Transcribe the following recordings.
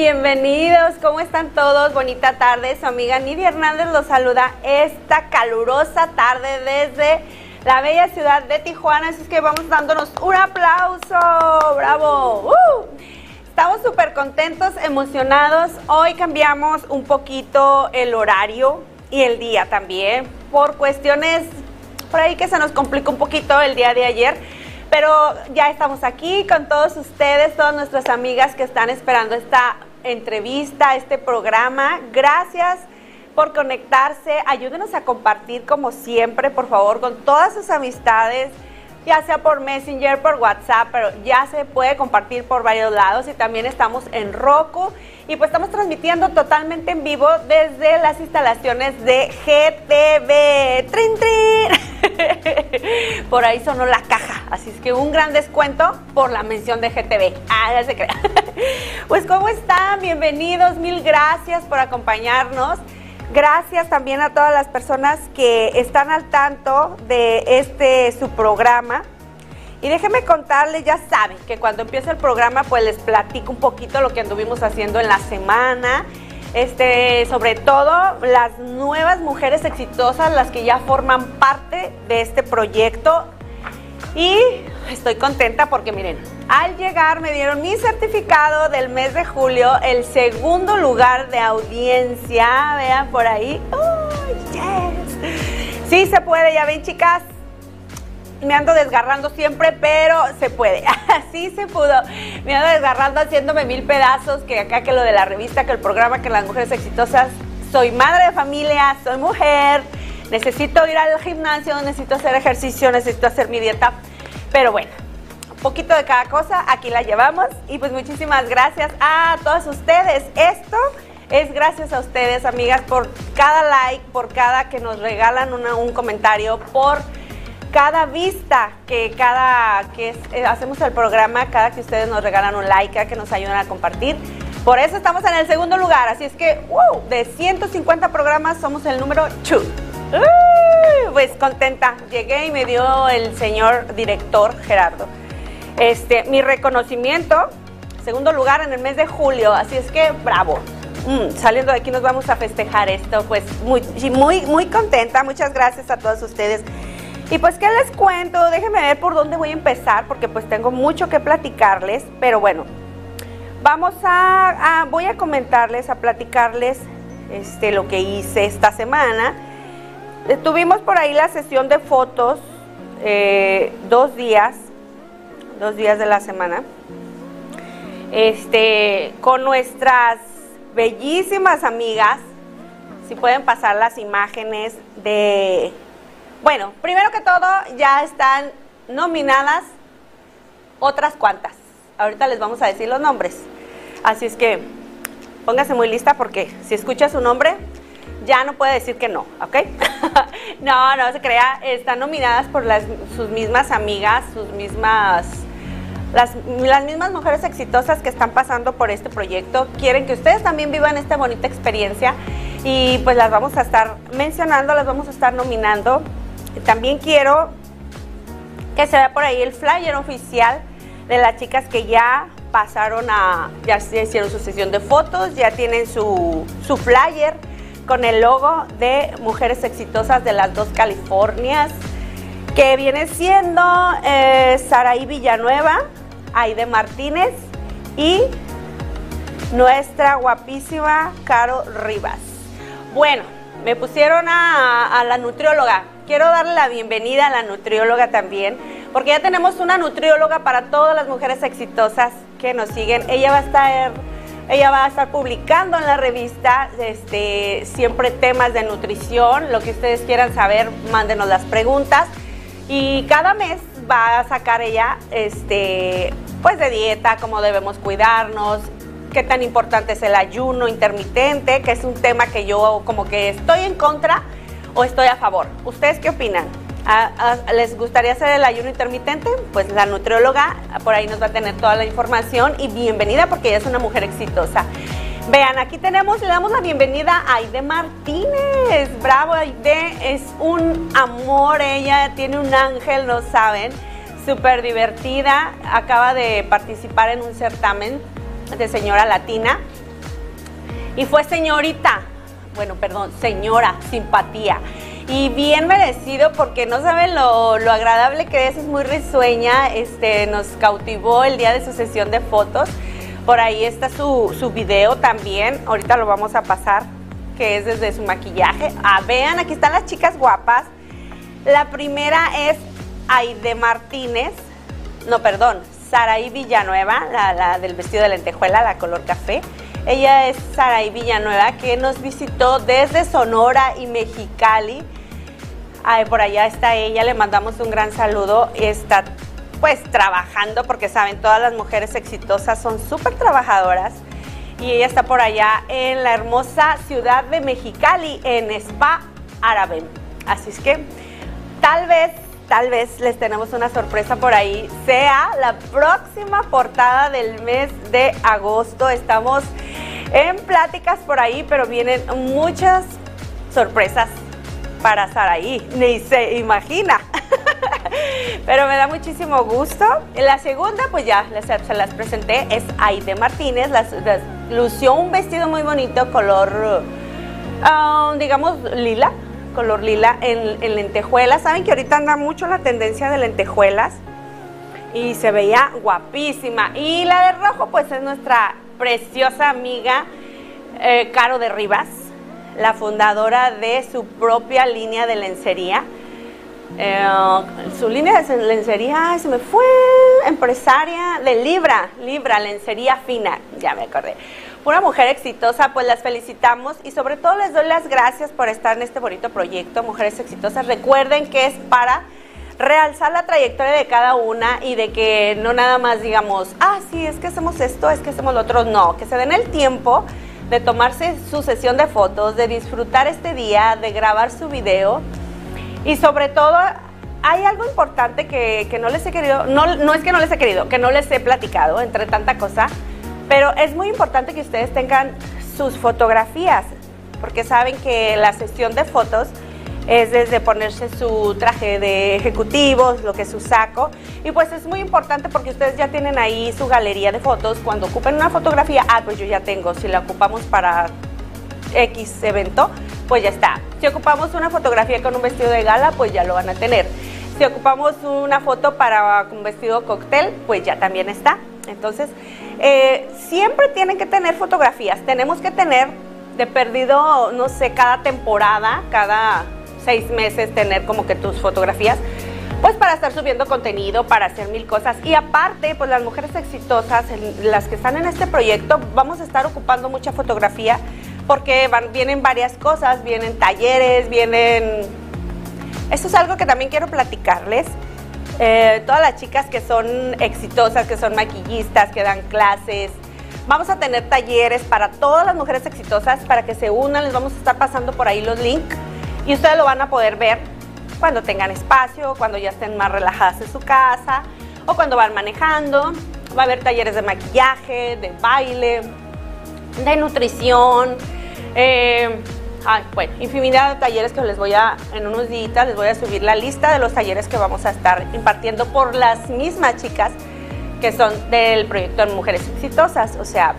Bienvenidos, ¿cómo están todos? Bonita tarde, su amiga Nidia Hernández los saluda esta calurosa tarde desde la bella ciudad de Tijuana, así es que vamos dándonos un aplauso, bravo. ¡Uh! Estamos súper contentos, emocionados, hoy cambiamos un poquito el horario y el día también, por cuestiones por ahí que se nos complicó un poquito el día de ayer. Pero ya estamos aquí con todos ustedes, todas nuestras amigas que están esperando esta entrevista, este programa. Gracias por conectarse. Ayúdenos a compartir como siempre, por favor, con todas sus amistades, ya sea por Messenger, por WhatsApp, pero ya se puede compartir por varios lados y también estamos en Roku y pues estamos transmitiendo totalmente en vivo desde las instalaciones de GTV. ¡Trin, trin! Por ahí sonó la caja, así es que un gran descuento por la mención de GTV. Ah, ya se crea. Pues ¿cómo están? Bienvenidos, mil gracias por acompañarnos. Gracias también a todas las personas que están al tanto de este su programa. Y déjenme contarles, ya saben que cuando empieza el programa pues les platico un poquito lo que anduvimos haciendo en la semana. Este, sobre todo las nuevas mujeres exitosas, las que ya forman parte de este proyecto. Y estoy contenta porque miren, al llegar me dieron mi certificado del mes de julio, el segundo lugar de audiencia. Vean por ahí. ¡Oh, yes! Sí se puede, ya ven chicas me ando desgarrando siempre, pero se puede. Así se pudo. Me ando desgarrando haciéndome mil pedazos, que acá que lo de la revista, que el programa, que las mujeres exitosas. Soy madre de familia, soy mujer, necesito ir al gimnasio, necesito hacer ejercicio, necesito hacer mi dieta. Pero bueno, poquito de cada cosa, aquí la llevamos. Y pues muchísimas gracias a todos ustedes. Esto es gracias a ustedes, amigas, por cada like, por cada que nos regalan un comentario, por cada vista que cada que eh, hacemos el programa, cada que ustedes nos regalan un like, cada que nos ayudan a compartir. Por eso estamos en el segundo lugar, así es que, wow, de 150 programas somos el número 2. Pues contenta, llegué y me dio el señor director Gerardo. Este, mi reconocimiento, segundo lugar en el mes de julio, así es que bravo. Mm, saliendo de aquí nos vamos a festejar esto, pues muy, muy, muy contenta, muchas gracias a todos ustedes. Y pues, ¿qué les cuento? Déjenme ver por dónde voy a empezar, porque pues tengo mucho que platicarles, pero bueno, vamos a, voy a comentarles, a platicarles este, lo que hice esta semana. Eh, Tuvimos por ahí la sesión de fotos, eh, dos días, dos días de la semana, este, con nuestras bellísimas amigas. Si pueden pasar las imágenes de... Bueno, primero que todo, ya están nominadas otras cuantas. Ahorita les vamos a decir los nombres. Así es que póngase muy lista porque si escucha su nombre, ya no puede decir que no, ¿ok? no, no se crea. Están nominadas por sus mismas amigas, sus mismas las, las mismas mujeres exitosas que están pasando por este proyecto quieren que ustedes también vivan esta bonita experiencia y pues las vamos a estar mencionando, las vamos a estar nominando. También quiero que se vea por ahí el flyer oficial de las chicas que ya pasaron a, ya hicieron su sesión de fotos, ya tienen su, su flyer con el logo de Mujeres Exitosas de las dos Californias, que viene siendo eh, Saraí Villanueva, Aide Martínez y nuestra guapísima Caro Rivas. Bueno, me pusieron a la nutrióloga. Quiero darle la bienvenida a la nutrióloga también, porque ya tenemos una nutrióloga para todas las mujeres exitosas que nos siguen. Ella va a estar ella va a estar publicando en la revista este, siempre temas de nutrición. Lo que ustedes quieran saber, mándenos las preguntas. Y cada mes va a sacar ella este, pues de dieta, cómo debemos cuidarnos, qué tan importante es el ayuno intermitente, que es un tema que yo como que estoy en contra o estoy a favor. ¿Ustedes qué opinan? ¿Les gustaría hacer el ayuno intermitente? Pues la nutrióloga por ahí nos va a tener toda la información y bienvenida porque ella es una mujer exitosa. Vean, aquí tenemos, le damos la bienvenida a Aide Martínez. Bravo, Aide, es un amor, ella tiene un ángel, no saben, súper divertida. Acaba de participar en un certamen de señora latina y fue señorita, bueno, perdón, señora, simpatía y bien merecido porque no saben lo, agradable que es, es muy risueña, este, nos cautivó el día de su sesión de fotos. Por ahí está su, su video también, ahorita lo vamos a pasar, que es desde su maquillaje. Ah, vean, aquí están las chicas guapas. La primera es Aide Martínez, no, perdón, Saraí Villanueva, la, la del vestido de lentejuela, la color café. Ella es Saraí Villanueva, que nos visitó desde Sonora y Mexicali por allá está ella, le mandamos un gran saludo. Está pues trabajando porque saben, todas las mujeres exitosas son súper trabajadoras. Y ella está por allá en la hermosa ciudad de Mexicali, en Spa Árabe. Así es que tal vez, tal vez les tenemos una sorpresa por ahí. Sea la próxima portada del mes de agosto. Estamos en pláticas por ahí, pero vienen muchas sorpresas para Saraí, ni se imagina. Pero me da muchísimo gusto. La segunda, pues ya se las presenté, es Aide Martínez. Lució un vestido muy bonito, color, ah, digamos, lila, color lila en, en lentejuelas. Saben que ahorita anda mucho la tendencia de lentejuelas y se veía guapísima. Y la de rojo, pues es nuestra preciosa amiga eh, Caro de Rivas la fundadora de su propia línea de lencería. Eh, su línea de lencería, se me fue, empresaria de Libra, Libra, lencería fina, ya me acordé. Una mujer exitosa, pues las felicitamos y sobre todo les doy las gracias por estar en este bonito proyecto, Mujeres Exitosas. Recuerden que es para realzar la trayectoria de cada una y de que no nada más digamos, ah, sí, es que hacemos esto, es que hacemos lo otro, no, que se den el tiempo de tomarse su sesión de fotos, de disfrutar este día, de grabar su video y sobre todo hay algo importante que, no les he querido, no, no es que no les he querido, que no les he platicado entre tanta cosa, pero es muy importante que ustedes tengan sus fotografías, porque saben que la sesión de fotos es desde ponerse su traje de ejecutivos, lo que es su saco. Y pues es muy importante porque ustedes ya tienen ahí su galería de fotos. Cuando ocupen una fotografía, ah, pues yo ya tengo. Si la ocupamos para X evento, pues ya está. Si ocupamos una fotografía con un vestido de gala, pues ya lo van a tener. Si ocupamos una foto para un vestido cóctel, pues ya también está. Entonces, eh, siempre tienen que tener fotografías. Tenemos que tener de perdido, no sé, cada temporada, cada seis meses tener como que tus fotografías, pues para estar subiendo contenido, para hacer mil cosas. Y aparte, pues las mujeres exitosas, las que están en este proyecto, vamos a estar ocupando mucha fotografía porque vienen varias cosas, vienen talleres, vienen... Esto es algo que también quiero platicarles. Eh, todas las chicas que son exitosas, que son maquillistas, que dan clases, Vamos a tener talleres para todas las mujeres exitosas para que se unan. Les vamos a estar pasando por ahí los links y ustedes lo van a poder ver cuando tengan espacio, cuando ya estén más relajadas en su casa o cuando van manejando. Va a haber talleres de maquillaje, de baile, de nutrición. Eh, bueno, infinidad de talleres que les voy a, en unos días les voy a subir la lista de los talleres que vamos a estar impartiendo por las mismas chicas que son del proyecto de Mujeres Exitosas. O sea,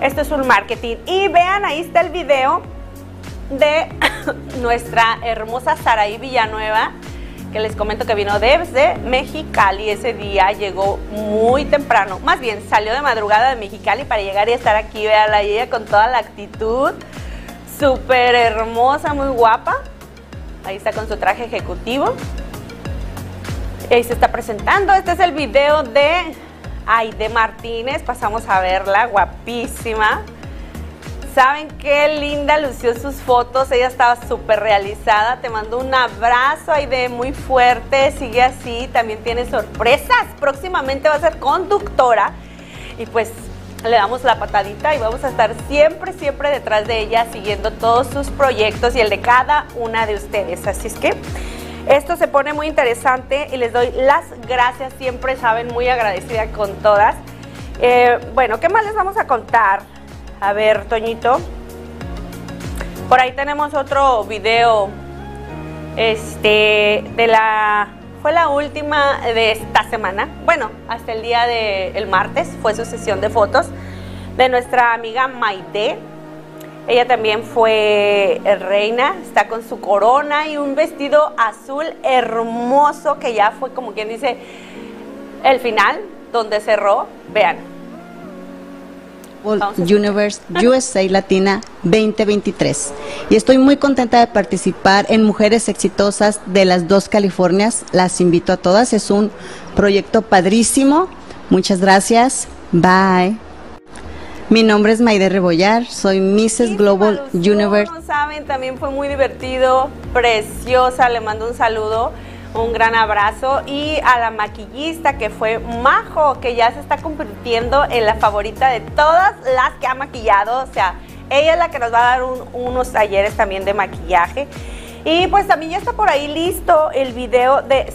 esto es un marketing. Y vean, ahí está el video de nuestra hermosa Saraí Villanueva, que les comento que vino desde Mexicali. Ese día llegó muy temprano, más bien salió de madrugada de Mexicali para llegar y estar aquí. Veanla, ella con toda la actitud, súper hermosa, muy guapa. Ahí está con su traje ejecutivo. Ahí se está presentando. Este es el video de Aide Martínez. Pasamos a verla, guapísima. Saben qué linda lució sus fotos, ella estaba súper realizada. Te mando un abrazo, Aide, muy fuerte. Sigue así, también tiene sorpresas. Próximamente va a ser conductora. Y pues le damos la patadita y vamos a estar siempre, siempre detrás de ella, siguiendo todos sus proyectos y el de cada una de ustedes. Así es que esto se pone muy interesante y les doy las gracias, siempre saben, muy agradecida con todas. Eh, bueno, ¿qué más les vamos a contar? A ver, Toñito. Por ahí tenemos otro video este, de la... Fue la última de esta semana. Bueno, hasta el día del martes fue su sesión de fotos de nuestra amiga Maite. Ella también fue reina, está con su corona y un vestido azul hermoso que ya fue como quien dice el final, donde cerró. Vean, Universe USA Latina 2023. Y estoy muy contenta de participar en Mujeres Exitosas de las dos Californias. Las invito a todas. Es un proyecto padrísimo. Muchas gracias. Bye. Mi nombre es Maide Rebollar, soy Mrs. Global Universe. saben, también fue muy divertido, preciosa, le mando un saludo un gran abrazo y a la maquillista que fue Majo, que ya se está convirtiendo en la favorita de todas las que ha maquillado, o sea, ella es la que nos va a dar unos talleres también de maquillaje. Y pues también ya está por ahí listo el video de,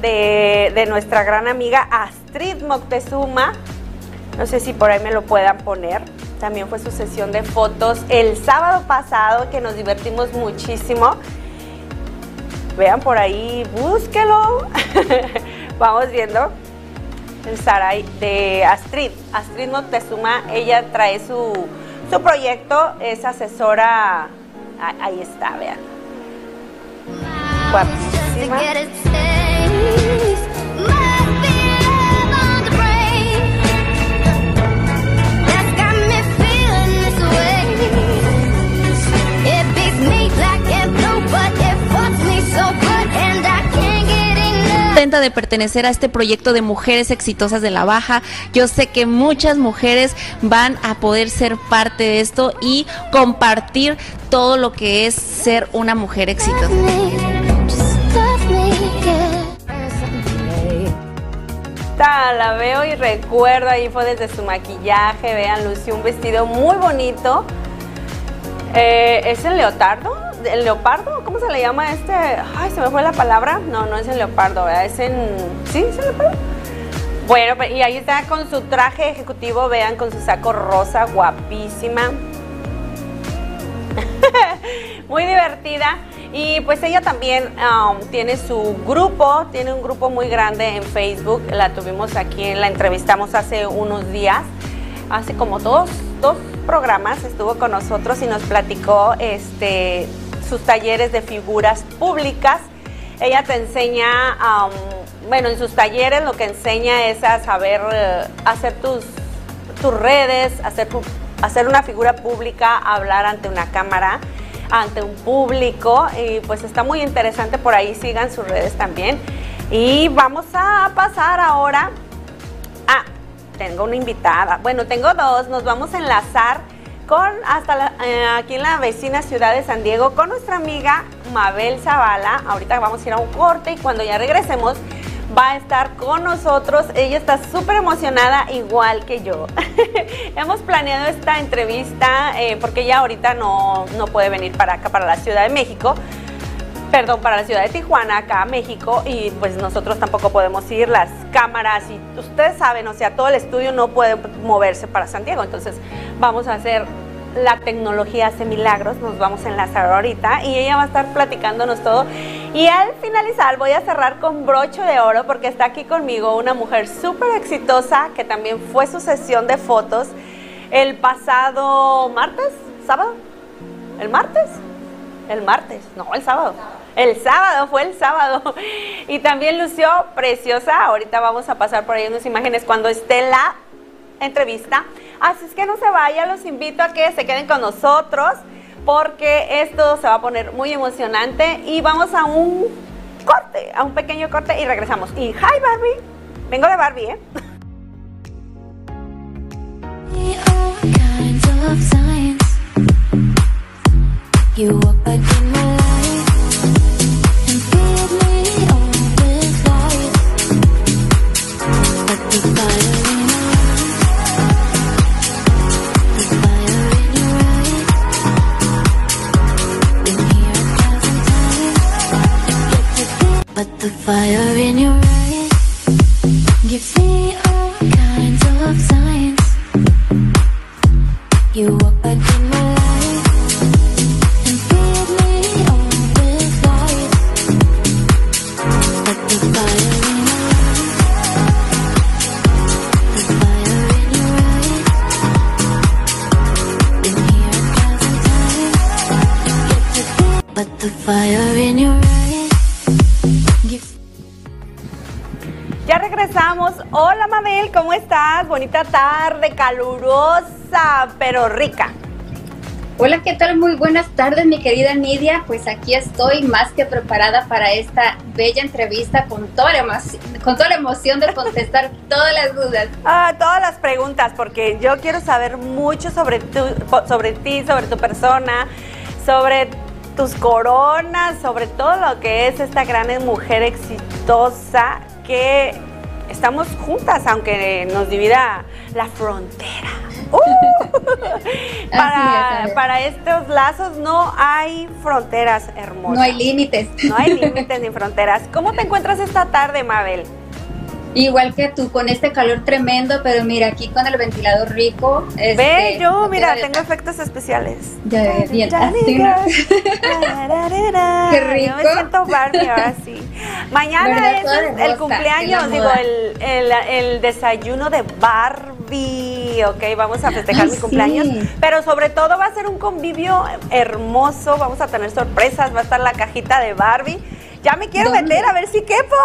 de, de nuestra gran amiga Astrid Moctezuma. No sé si por ahí me lo puedan poner. También fue su sesión de fotos el sábado pasado que nos divertimos muchísimo. Vean por ahí, búsquelo. Vamos viendo el Saray de Astrid. Astrid Moctezuma, ella trae su, su proyecto, es asesora. Ahí está, vean. Guapísima. De pertenecer a este proyecto de mujeres exitosas de la baja. Yo sé que muchas mujeres van a poder ser parte de esto y compartir todo lo que es ser una mujer exitosa. La veo y recuerdo, ahí fue desde su maquillaje, vean, lució un vestido muy bonito. Eh, ¿Es el leotardo? El leopardo, ¿cómo se le llama este? Ay, se me fue la palabra. No, no es el leopardo, Es en. ¿Sí? ¿Es el leopardo? Bueno, y ahí está con su traje ejecutivo, vean, con su saco rosa, guapísima. Muy divertida. Y pues ella también um, tiene su grupo, tiene un grupo muy grande en Facebook. La tuvimos aquí, la entrevistamos hace unos días, hace como dos, dos programas estuvo con nosotros y nos platicó este sus talleres de figuras públicas. Ella te enseña, bueno, en sus talleres lo que enseña es a saber eh, hacer tus, tus redes, hacer, hacer una figura pública, hablar ante una cámara, ante un público. Y pues está muy interesante, por ahí sigan sus redes también. Y vamos a pasar ahora a, tengo una invitada, bueno, tengo dos, nos vamos a enlazar con hasta eh, aquí en la vecina ciudad de San Diego con nuestra amiga Mabel Zavala. Ahorita vamos a ir a un corte y cuando ya regresemos va a estar con nosotros. Ella está súper emocionada igual que yo. Hemos planeado esta entrevista eh, porque ella ahorita no, no puede venir para acá, para la Ciudad de México perdón, para la ciudad de Tijuana, acá México, y pues nosotros tampoco podemos ir, las cámaras, y ustedes saben, o sea, todo el estudio no puede moverse para San Diego, entonces vamos a hacer la tecnología hace milagros, nos vamos a enlazar ahorita y ella va a estar platicándonos todo. Y al finalizar voy a cerrar con broche de oro porque está aquí conmigo una mujer súper exitosa que también fue su sesión de fotos el pasado martes, sábado, el martes, el martes, no, el sábado. El sábado, fue el sábado. Y también lució preciosa. Ahorita vamos a pasar por ahí unas imágenes cuando esté la entrevista. Así es que no se vaya, los invito a que se queden con nosotros porque esto se va a poner muy emocionante y vamos a un corte, a un pequeño corte y regresamos. Y hi Barbie, vengo de Barbie, ¿eh? Bonita tarde, calurosa, pero rica. Hola, ¿qué tal? Muy buenas tardes, mi querida Nidia. Pues aquí estoy más que preparada para esta bella entrevista con toda la, emo- con toda la emoción de contestar todas las dudas. Ah, todas las preguntas, porque yo quiero saber mucho sobre, tu, sobre ti, sobre tu persona, sobre tus coronas, sobre todo lo que es esta gran mujer exitosa que estamos juntas, aunque nos divida la frontera. ¡Uh! para, es, para estos lazos no hay fronteras hermosas. No hay límites. No hay límites ni fronteras. ¿Cómo te encuentras esta tarde, Mabel? Igual que tú, con este calor tremendo, pero mira, aquí con el ventilador rico. Ve, este, yo, no mira, tengo efectos especiales. Ya ves, bien. Qué rico. Yo me siento Barbie ahora sí. Mañana es el, cumpleaños, digo, el, el, el desayuno de Barbie. Ok, vamos a festejar Ay, mi sí. cumpleaños. Pero sobre todo va a ser un convivio hermoso. Vamos a tener sorpresas. Va a estar la cajita de Barbie. Ya me quiero ¿Dónde? meter a ver si quepo.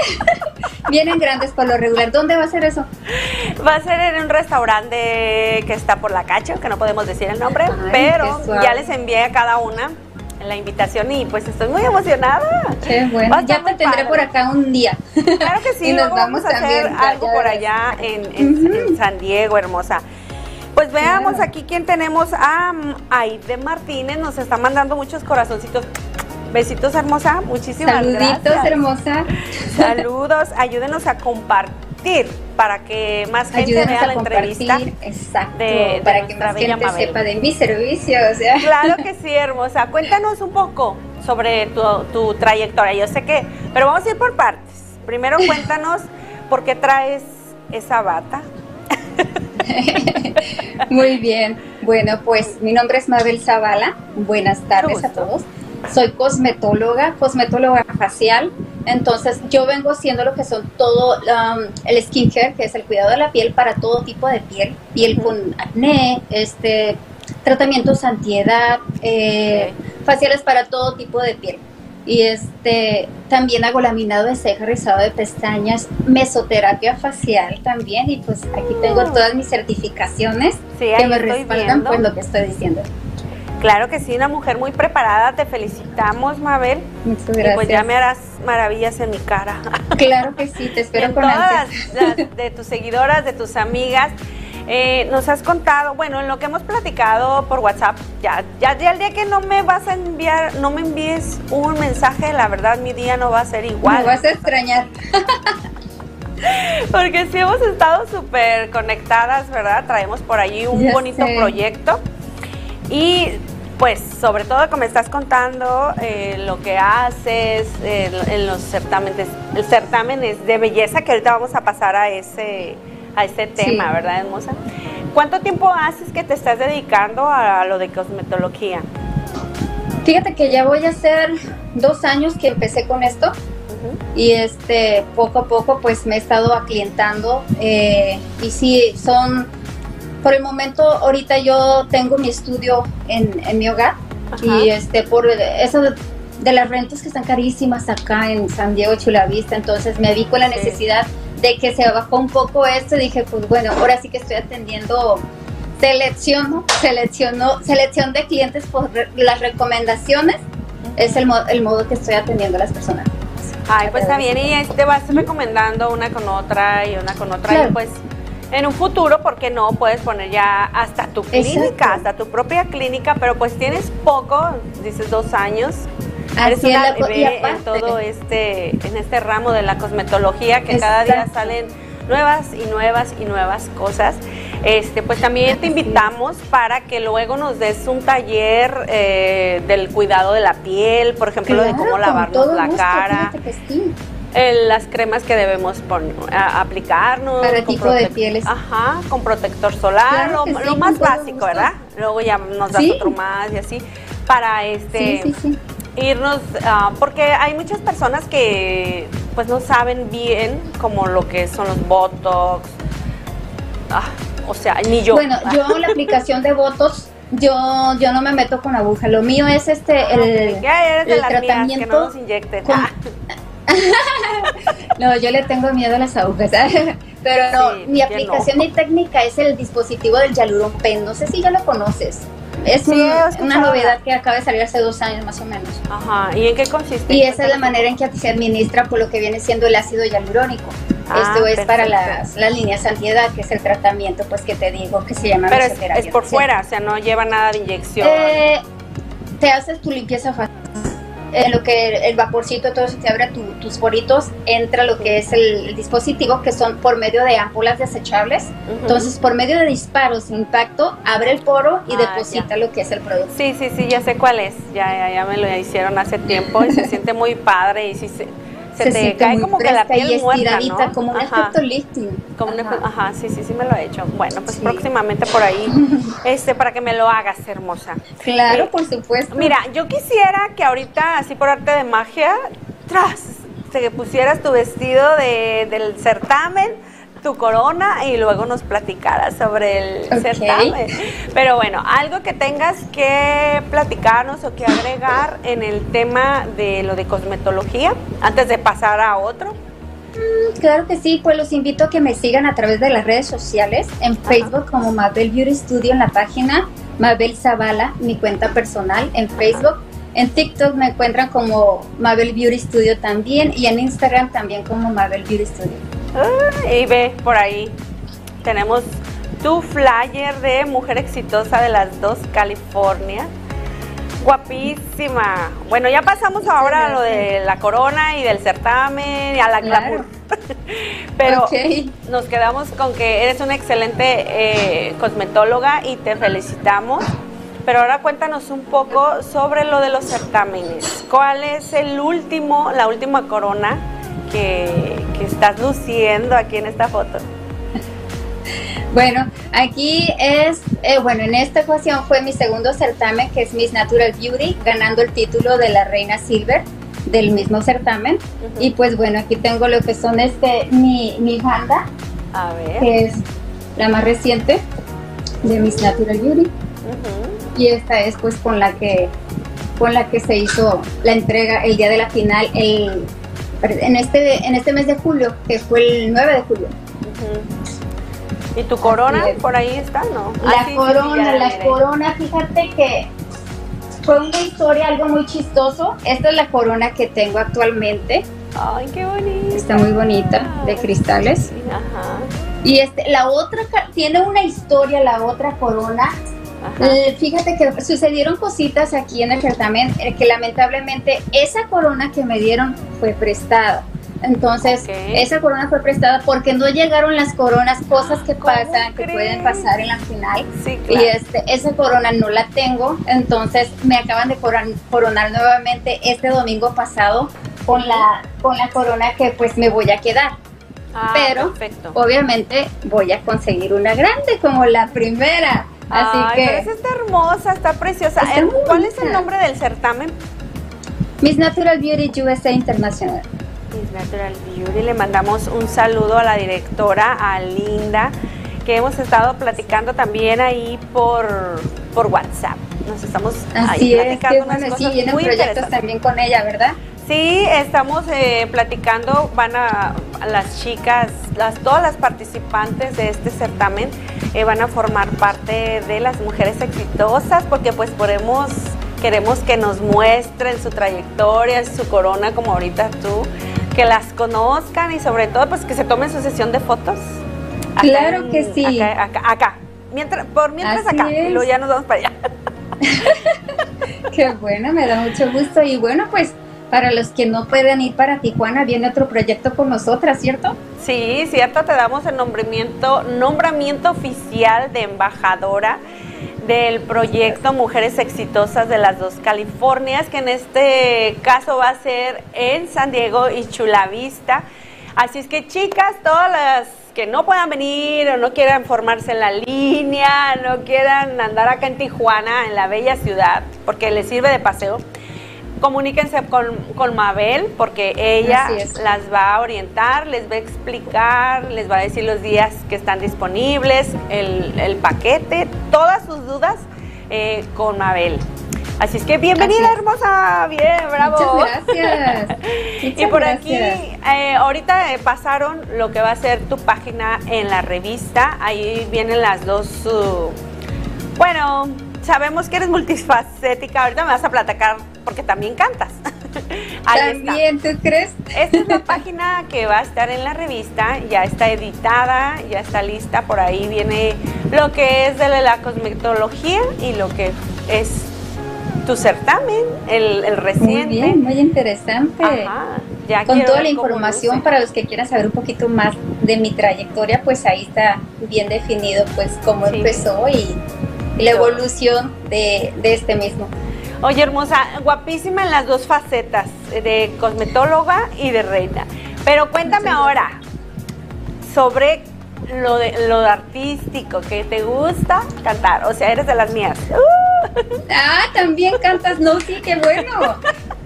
Vienen grandes por lo regular. ¿Dónde va a ser eso? Va a ser en un restaurante que está por la cacha, que no podemos decir el nombre, Ay, pero ya les envié a cada una la invitación y pues estoy muy emocionada. Qué bueno. Ya te tendré padre. por acá un día. Claro que sí, Y nos vamos, vamos a hacer algo por allá en, en- en San Diego, hermosa. Pues veamos Claro. aquí quién tenemos a mm, Aide Martínez, nos está mandando muchos corazoncitos. Besitos, hermosa. Muchísimas Saluditos, gracias. hermosa. Saludos, ayúdenos a compartir para que más gente Ayúdenos vea la entrevista. Exacto. de- de para que más gente Mabel. sepa de mi servicio. O sea. Claro que sí, hermosa. Cuéntanos un poco sobre tu, tu trayectoria. Yo sé que, pero vamos a ir por partes. Primero cuéntanos por qué traes esa bata. Muy bien. Bueno, pues mi nombre es Mabel Zavala. Buenas tardes a todos. Soy cosmetóloga, cosmetóloga facial. Entonces, yo vengo haciendo lo que son todo um, el skincare, que es el cuidado de la piel para todo tipo de piel, piel con acné, este, tratamientos antiedad, eh, faciales para todo tipo de piel. Y este también hago laminado de ceja, rizado de pestañas, mesoterapia facial también. Y pues aquí tengo Mm. todas mis certificaciones Sí, que me respaldan viendo. pues lo que estoy diciendo. Claro que sí, una mujer muy preparada. Te felicitamos, Mabel. Muchas Y gracias. pues ya me harás maravillas en mi cara. Claro que sí, te espero en con todas las de tus seguidoras, de tus amigas. Eh, nos has contado, bueno, en lo que hemos platicado por WhatsApp, ya, ya, ya el día que no me vas a enviar, no me envíes un mensaje, la verdad mi día no va a ser igual. Me vas a extrañar. Porque sí hemos estado súper conectadas, ¿verdad? Traemos por allí un Ya bonito sé. proyecto. Y pues sobre todo como estás contando eh, lo que haces eh, en los certámenes, el certámenes de belleza, que ahorita vamos a pasar a ese, a ese tema, Sí. ¿verdad, hermosa? ¿Cuánto tiempo haces que te estás dedicando a lo de cosmetología? Fíjate que ya voy a hacer dos años que empecé con esto y este poco a poco pues me he estado aclientando eh, y sí son por el momento ahorita yo tengo mi estudio en, en mi hogar Ajá. y este por eso de, de las rentas que están carísimas acá en San Diego Chulavista entonces me vi con la Sí. necesidad de que se bajó un poco esto y dije pues bueno ahora sí que estoy atendiendo selecciono, selecciono, selección de clientes por re- las recomendaciones. Es el, mo- el modo que estoy atendiendo a las personas. Ay, pues está bien, y te vas recomendando una con otra y una con otra, Claro. y pues en un futuro, ¿por qué no? Puedes poner ya hasta tu clínica, Exacto. hasta tu propia clínica, pero pues tienes poco, dices dos años. Eres Así es una bebé en todo este, en este ramo de la cosmetología, que cada día Exacto. salen nuevas y nuevas y nuevas cosas. Este, pues también te invitamos para que luego nos des un taller eh, del cuidado de la piel, por ejemplo, de Claro, cómo con lavarnos la gusto, cara. sí. El- las cremas que debemos pon- a- aplicarnos. Para tipo de pieles. Ajá, con protector solar, Claro lo, que lo sí, más básico. ¿verdad? Luego ya nos das Sí. otro más y así, para este Sí, sí, sí. irnos, ah, porque hay muchas personas que pues no saben bien como lo que son los botox, Ah, o sea, ni yo. Bueno, yo la aplicación de votos, yo, yo no me meto con aguja. Lo mío es este, el, ya eres de el mías, que no tratamiento. nos inyecten. con- Ah, No, yo le tengo miedo a las agujas. Pero no, Sí, mi aplicación no. y técnica es el dispositivo del Yaluron Pen. No sé si ya lo conoces. Es Sí, un- he una novedad que acaba de salir hace dos años más o menos. Ajá, ¿y en qué consiste? Y esa es la manera en que se administra por lo que viene siendo el ácido hialurónico. Ah, Esto es para las, las líneas antiedad, que es el tratamiento pues que te digo que se llama Pero es, es por fuera, o sea, no lleva nada de inyección. Eh, te haces tu limpieza facial. En lo que el vaporcito, todo eso te abre tu- tus poritos, entra lo que es el, el dispositivo, que son por medio de ámpulas desechables. Entonces, por medio de disparos, impacto, abre el poro y Ah, deposita lo que es el producto. Sí, sí, sí, ya sé cuál es. Ya, ya, ya me lo hicieron hace tiempo y se siente muy padre y sí se, se, te siente cae como que la piel y muerta, ¿no? como un efecto lifting. como un Ajá. efecto- ajá, sí, sí, sí me lo he hecho. Bueno, pues Sí. próximamente por ahí, este, para que me lo hagas, hermosa. Claro, Eh, por supuesto. Mira, yo quisiera que ahorita, así por arte de magia, tras, te pusieras tu vestido de, del certamen, tu corona y luego nos platicaras sobre el certamen. Pero bueno, algo que tengas que platicarnos o que agregar en el tema de lo de cosmetología, antes de pasar a otro. Claro que sí, pues los invito a que me sigan a través de las redes sociales, en Facebook como Mabel Beauty Studio en la página, Mabel Zavala, mi cuenta personal en Facebook. En TikTok me encuentran como Mabel Beauty Studio también y en Instagram también como Mabel Beauty Studio. Y ve por ahí, tenemos tu flyer de mujer exitosa de las dos California. Guapísima. Bueno, ya pasamos ahora a lo de la corona y del certamen y a la Claro. glamour. Pero nos quedamos con que eres una excelente eh, cosmetóloga y te felicitamos. Pero ahora cuéntanos un poco sobre lo de los certámenes. ¿Cuál es el último, la última corona que, que estás luciendo aquí en esta foto? Bueno, aquí es, eh, bueno, en esta ocasión fue mi segundo certamen que es Miss Natural Beauty, ganando el título de la Reina Silver del mismo certamen. Ujú. Y pues bueno, aquí tengo lo que son este, mi, mi banda, A ver. que es la más reciente de Miss Natural Beauty y esta es pues con la que con la que se hizo la entrega el día de la final el en este en este mes de julio que fue el 9 de julio. ¿Y tu corona? Por ahí está, ¿no? la Ah, sí, sí, sí, corona la corona fíjate que fue una historia algo muy chistoso esta es la corona que tengo actualmente Ay, qué bonita. está muy bonita de cristales Ajá. y este la otra tiene una historia la otra corona Ajá. Eh, fíjate que sucedieron cositas aquí en el certamen eh, que lamentablemente esa corona que me dieron fue prestada. Entonces, esa corona fue prestada porque no llegaron las coronas, cosas que ¿Cómo pasan, que pueden pasar en la final. Sí, Y este, esa corona no la tengo, entonces me acaban de coron- coronar nuevamente este domingo pasado con la, con la corona que pues me voy a quedar. Ah, pero- perfecto. Obviamente voy a conseguir una grande como la primera. Así Ay, que... pero esa está hermosa, está preciosa. Está ¿Cuál es el bonita. nombre del certamen? Miss Natural Beauty USA Internacional. Miss Natural Beauty. Le mandamos un saludo a la directora, a Linda, que hemos estado platicando también ahí por, por WhatsApp. Nos estamos Así ahí es, que platicando unas bueno, sí, cosas muy proyectos también con ella, ¿verdad? Sí, estamos eh, platicando, van a, a las chicas, las, todas las participantes de este certamen, eh, van a formar parte de las mujeres exitosas porque pues podemos, queremos que nos muestren su trayectoria, su corona como ahorita tú, que las conozcan y sobre todo pues que se tomen su sesión de fotos. Acá Claro en- que sí. Acá, acá, acá. Mientras, por mientras Así acá y es. luego ya nos vamos para allá. Qué bueno, me da mucho gusto. Y bueno, pues para los que no pueden ir para Tijuana, viene otro proyecto con nosotras, ¿cierto? Sí, cierto, te damos el nombramiento, nombramiento oficial de embajadora del proyecto Mujeres Exitosas de las dos Californias, que en este caso va a ser en San Diego y Chula Vista. Así es que chicas, todas las que no puedan venir o no quieran formarse en la línea, no quieran andar acá en Tijuana, en la bella ciudad, porque les sirve de paseo, comuníquense con, con Mabel, porque ella las va a orientar, les va a explicar, les va a decir los días que están disponibles, el, el paquete, todas sus dudas eh, con Mabel. Así es que bienvenida Así hermosa, bien, bravo. Muchas gracias. Y por gracias. aquí, eh, ahorita eh, pasaron lo que va a ser tu página en la revista. Ahí vienen las dos. uh, bueno, sabemos que eres multifacética. Ahorita me vas a platicar porque también cantas. Ahí está. También, ¿tú crees? Esta es la página que va a estar en la revista, ya está editada, ya está lista, por ahí viene lo que es de la cosmetología y lo que es tu certamen, el, el Muy reciente. bien, muy interesante. Ajá, ya Con toda la información luce. para los que quieran saber un poquito más de mi trayectoria, pues ahí está bien definido pues cómo Sí. empezó y la evolución de, de este mismo. Oye, hermosa, guapísima en las dos facetas, de cosmetóloga y de reina. Pero cuéntame ahora sobre lo de lo de artístico, que te gusta cantar, o sea, eres de las mías. Ah, también cantas, no, sí, qué bueno.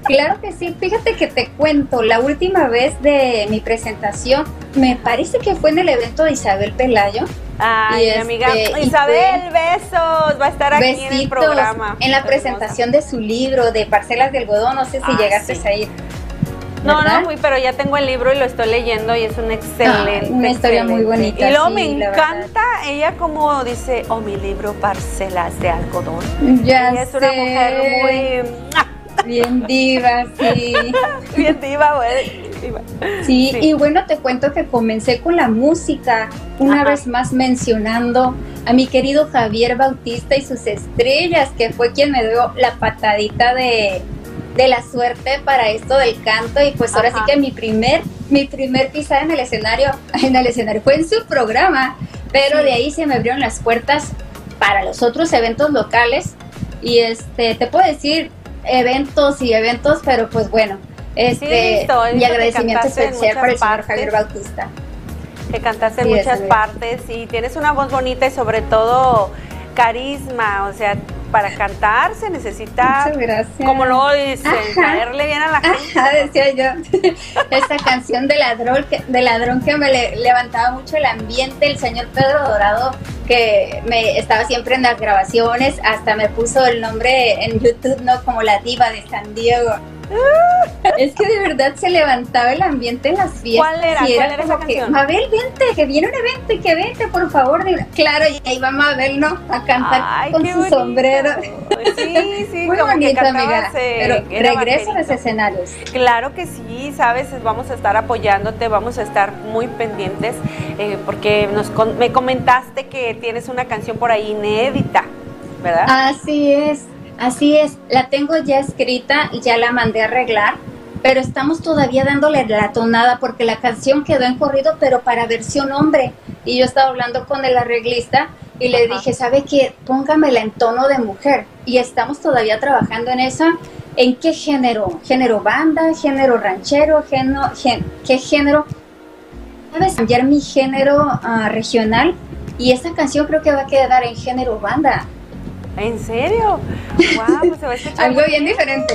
Claro que sí, fíjate que te cuento, la última vez de mi presentación, me parece que fue en el evento de Isabel Pelayo. Ay, Y mi amiga este, Isabel, besos, va a estar aquí en el programa. en la presentación de su libro de Parcelas del Godón, no sé si Ah, llegaste sí. a ir. No, ¿verdad? no, muy, pero ya tengo el libro y lo estoy leyendo y es un excelente. Ay, una historia muy excelente. bonita, Y luego sí, me encanta ella como dice, oh, mi libro Parcelas de Algodón. Ya ella es una mujer muy ¡ah! Bien diva, sí. bien diva, güey. Sí, Sí. y bueno, te cuento que comencé con la música, una Ajá. vez más mencionando a mi querido Javier Bautista y sus estrellas, que fue quien me dio la patadita de, de la suerte para esto del canto. Y pues ahora Ajá. sí que mi primer, mi primer pisada en el escenario, en el escenario fue en su programa, pero Sí. de ahí se me abrieron las puertas para los otros eventos locales. Y este, te puedo decir eventos y eventos, pero pues bueno. Este, he mi agradecimiento especial para el señor Javier. Bautista. que cantaste en Sí, muchas partes y tienes una voz bonita y sobre todo carisma, o sea, para cantar se necesita, como luego dicen, caerle bien a la gente. Ajá, decía yo. Esta canción de ladrón que, de ladrón que me le- levantaba mucho el ambiente, el señor Pedro Dorado, que me estaba siempre en las grabaciones, hasta me puso el nombre en YouTube, ¿no? Como la diva de San Diego. Es que de verdad se levantaba el ambiente en las fiestas. ¿Cuál era? ¿Cuál era esa que, canción? Mabel, vente, que viene un evento y que vente, por favor. Claro, y ahí va Mabel, ¿no? A cantar Ay, con su bonito. sombrero. Sí, sí, Muy como que bonito, cantabas, amiga. Pero era regreso a los escenarios. Claro que sí, sabes, vamos a estar apoyándote, vamos a estar muy pendientes, eh, porque nos con- me comentaste que tienes una canción por ahí inédita, ¿verdad? Así es, así es. La tengo ya escrita y ya la mandé a arreglar, pero estamos todavía dándole la tonada porque la canción quedó en corrido, pero para versión hombre. Y yo estaba hablando con el arreglista y le Ajá. dije, ¿sabe qué? Póngamela en tono de mujer. Y estamos todavía trabajando en esa. ¿En qué género? ¿Género banda? ¿Género ranchero? Género, gen- ¿Qué género? ¿Sabes? Cambiar mi género ah, regional. Y esa canción creo que va a quedar en género banda. ¿En serio? ¡Wow! Pues se va a escuchar Algo bien diferente.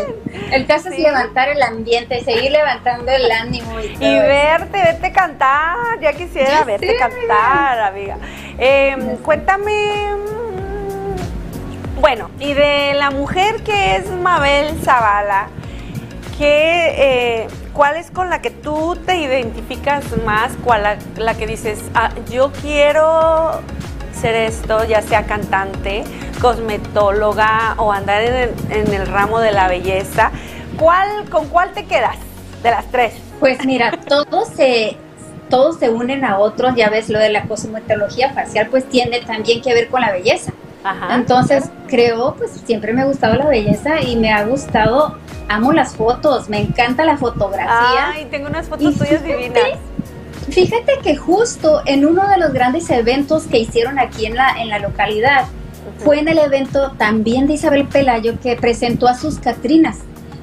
El caso Sí. es levantar el ambiente, seguir levantando el ánimo y todo Y eso. verte, verte cantar, ya quisiera Ya verte sé, cantar, amiga. Eh, sé. cuéntame, mm, bueno, y de la mujer que es Mabel Zavala, ¿qué, eh, ¿cuál es con la que tú te identificas más? ¿Cuál la, la que dices, ah, yo quiero ser esto, ya sea cantante, cosmetóloga o andar en el, en el ramo de la belleza, ¿cuál, ¿con cuál te quedas de las tres? Pues mira, todos se, todos se unen a otros, ya ves lo de la cosmetología facial, pues tiene también que ver con la belleza. Ajá. Entonces, creo, pues siempre me ha gustado la belleza y me ha gustado, amo las fotos, me encanta la fotografía. Ay, tengo unas fotos tuyas divinas. Fíjate que justo en uno de los grandes eventos que hicieron aquí en la, en la localidad, fue en el evento también de Isabel Pelayo que presentó a sus Catrinas.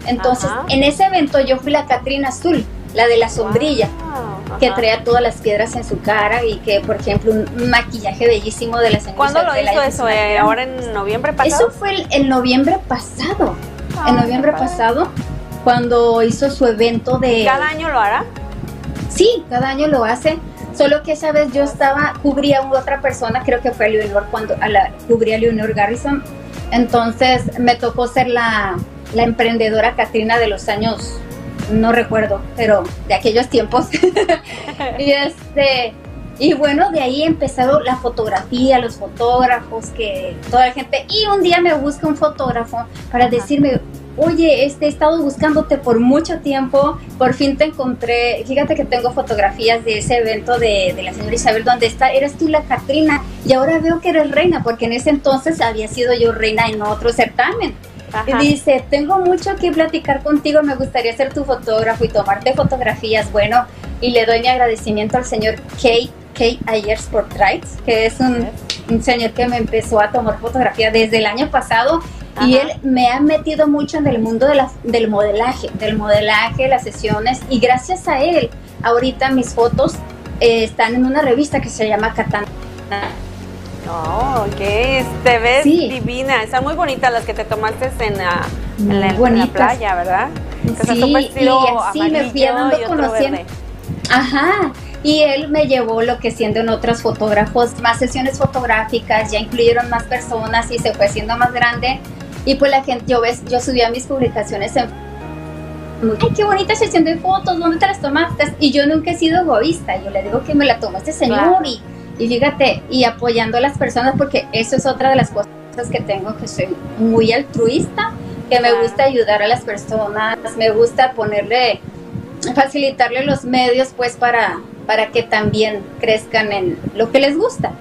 Entonces, Ajá. en ese evento yo fui la Catrina azul, la de la sombrilla, Wow, que traía todas las piedras en su cara y que, por ejemplo, un maquillaje bellísimo de la señora ¿Cuándo lo hizo eso? eh? ¿Ahora en noviembre pasado? Eso fue el, en noviembre pasado. Ah, en noviembre qué padre. pasado, cuando hizo su evento de... ¿Cada año lo hará? Sí, cada año lo hace. Solo que esa vez yo estaba, cubría a otra persona, creo que fue a Leonor, cuando a la, cubría a Leonor Garrison. Entonces me tocó ser la, la emprendedora Katrina de los años, no recuerdo, pero de aquellos tiempos. y este, y bueno, de ahí empezaron la fotografía, los fotógrafos, que toda la gente. Y un día me busca un fotógrafo para decirme, oye, este, he estado buscándote por mucho tiempo, por fin te encontré. Fíjate que tengo fotografías de ese evento de, de la señora Isabel, donde está, eres tú la Catrina, y ahora veo que eres reina, porque en ese entonces había sido yo reina en otro certamen. Ajá. Y dice, tengo mucho que platicar contigo, me gustaría ser tu fotógrafo y tomarte fotografías. Bueno, y le doy mi agradecimiento al señor Kate, Kate Ayers Portraits, que es un, un señor que me empezó a tomar fotografía desde el año pasado. Y él me ha metido mucho en el mundo de la- del modelaje, del modelaje, las sesiones. Y gracias a él, ahorita mis fotos eh, están en una revista que se llama Katana. Oh, ok, te ves Sí. divina. Están muy bonitas las que te tomaste en la, en la, Muy en la bonitas. playa, ¿verdad? Que Sí, y así me fui dando conociendo. Ajá. Y él me llevó lo que siendo en otros fotógrafos, más sesiones fotográficas, ya incluyeron más personas y se fue haciendo más grande. Y pues la gente, yo ves, yo subía mis publicaciones en Ay, qué bonita sesión de fotos, ¿dónde te las tomaste? Y yo nunca he sido egoísta, yo le digo que me la tomó este señor Claro. y, y fíjate, y apoyando a las personas porque eso es otra de las cosas que tengo, que soy muy altruista, que me gusta ayudar a las personas, me gusta ponerle, facilitarle los medios pues para, para que también crezcan en lo que les gusta.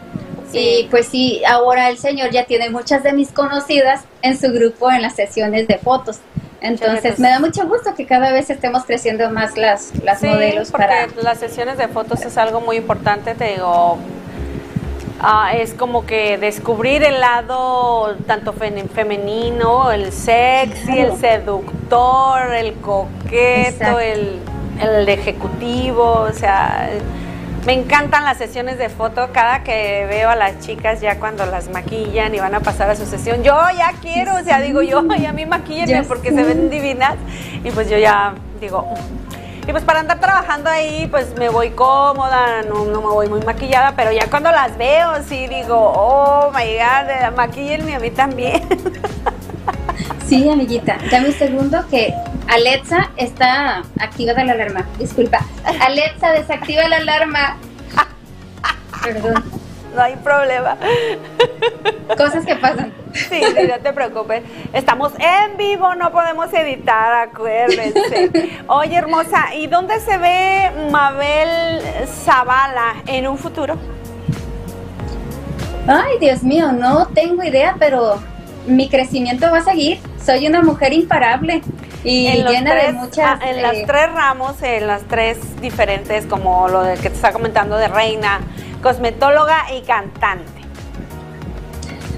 Y pues sí, ahora el señor ya tiene muchas de mis conocidas en su grupo en las sesiones de fotos. Entonces me da mucho gusto que cada vez estemos creciendo más las, las Sí, modelos porque para... las sesiones de fotos es algo muy importante, te digo. ah, es como que descubrir el lado tanto fe- femenino, el sexy, el seductor, el coqueto, el, el ejecutivo, o sea, me encantan las sesiones de foto, cada que veo a las chicas ya cuando las maquillan y van a pasar a su sesión, yo ya quiero, o sea, digo yo, y a mí maquíllenme Ya porque se ven divinas, y pues yo ya digo, y pues para andar trabajando ahí, pues me voy cómoda, no, no me voy muy maquillada, pero ya cuando las veo, sí digo, oh my god, maquíllenme a mí también. Sí, amiguita, dame un segundo que Alexa está activada la alarma. Disculpa. Alexa, desactiva la alarma. Perdón. no hay problema. Cosas que pasan. Sí, sí, no te preocupes. Estamos en vivo, no podemos editar, acuérdense. Oye, hermosa, ¿y dónde se ve Mabel Zavala en un futuro? Ay, Dios mío, no tengo idea, pero mi crecimiento va a seguir. Soy una mujer imparable y en los llena tres, de muchas. ah, en eh, las tres ramos, en las tres diferentes, como lo de que te está comentando de reina, cosmetóloga y cantante.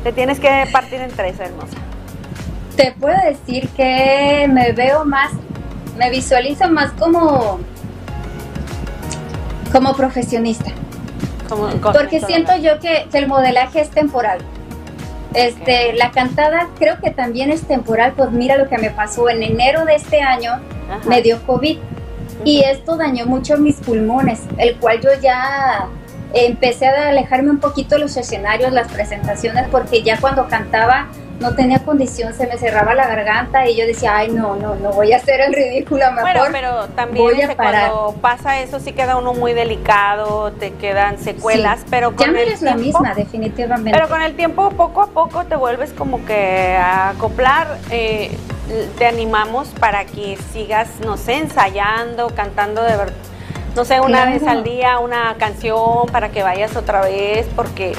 Te tienes que partir en tres, hermosa. Te puedo decir que me veo más, me visualizo más como como profesionista. Como Porque siento yo que, que el modelaje es temporal. Este, la cantada creo que también es temporal, pues mira lo que me pasó. En enero de este año, Ajá. me dio COVID y esto dañó mucho mis pulmones, el cual yo ya empecé a alejarme un poquito de los escenarios, las presentaciones, porque ya cuando cantaba no tenía condición, se me cerraba la garganta y yo decía, ay, no, no, no voy a hacer el ridículo, mejor Bueno, pero también voy a parar. cuando pasa eso sí queda uno muy delicado, te quedan secuelas, Sí. pero ya con no el eres la tiempo- misma, definitivamente. Pero con el tiempo, poco a poco, te vuelves como que a acoplar. eh, te animamos para que sigas, no sé, ensayando, cantando de verdad. No sé, una Claro. vez al día, una canción para que vayas otra vez, porque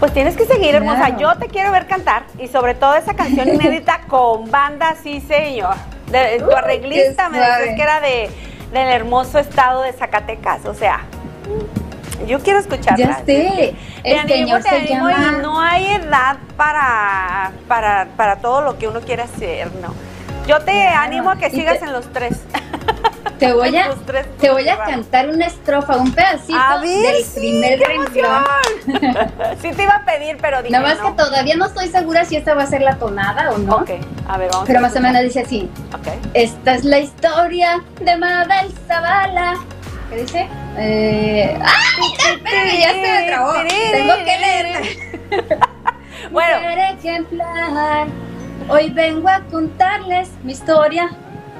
pues tienes que seguir, hermosa. Yo te quiero ver cantar y sobre todo esa canción inédita con banda, sí, señor. De, tu arreglista me decías que era de, del hermoso estado de Zacatecas, o sea. Yo quiero escucharla. Ya sé, Te animo, te se animo llama- y no hay edad para, para, para todo lo que uno quiere hacer, ¿no? Yo te Claro, animo a que sigas te- en los tres. Te voy a, te voy a cantar una estrofa, un pedacito A ver, del sí, primer qué renglón. sí te iba a pedir, pero dije Nada más no. que todavía no estoy segura si esta va a ser la tonada o no. Ok, a ver, vamos Pero a más o menos dice así. Ok. Esta es la historia de Mabel Zavala. ¿Qué dice? Eh, ¡Ah! Espérame, ya se me trabó. Tengo que leer. Bueno, Mujer ejemplar. Hoy vengo a contarles mi historia.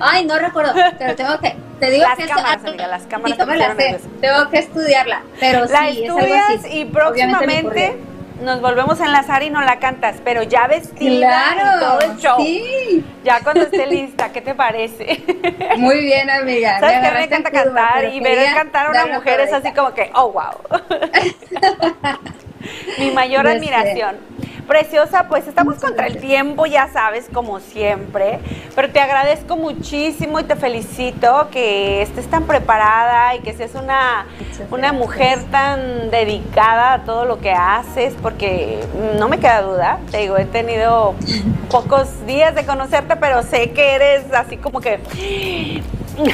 Ay, no recuerdo, pero tengo que. Te digo Las que cámaras, amiga, las cámaras Sí, la sé. Tengo que estudiarla. Pero la sí, es algo estudias así. y próximamente nos volvemos a enlazar y no la cantas, pero ya vestida y Claro, todo el show. sí. Ya cuando esté lista, ¿qué te parece? Muy bien, amiga. ¿Sabes qué? Me encanta cantar y ver cantar a una mujer es así como que, oh, wow. Mi mayor sé. Preciosa, pues estamos Muchas contra el tiempo, ya sabes, como siempre, pero te agradezco muchísimo y te felicito que estés tan preparada y que seas una, una mujer tan dedicada a todo lo que haces, porque no me queda duda, te digo, he tenido pocos días de conocerte, pero sé que eres así como que... Sí.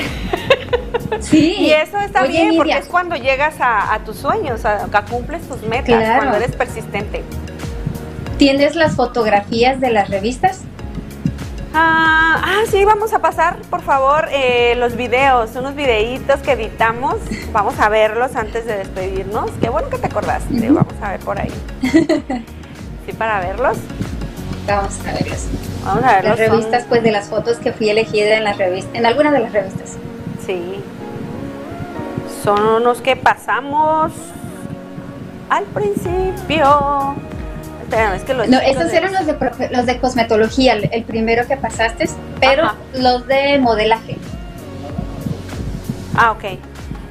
Y eso está Oye, bien, porque es cuando llegas a, a tus sueños, a, a cumples tus metas, Claro. cuando eres persistente. ¿Tienes las fotografías de las revistas? Ah, ah, sí, vamos a pasar, por favor, eh, los videos, unos videitos que editamos. Vamos a verlos antes de despedirnos. Qué bueno que te acordaste. Vamos a ver por ahí. Sí, para verlos. Vamos a verlas. Vamos a verlos. Las son- revistas, pues, de las fotos que fui elegida en las revistas, en alguna de las revistas. Sí. Son unos que pasamos al principio. Espérame, es que los No, esos eran los de, los de cosmetología, el, el primero que pasaste, pero Ajá. los de modelaje. Ah, ok.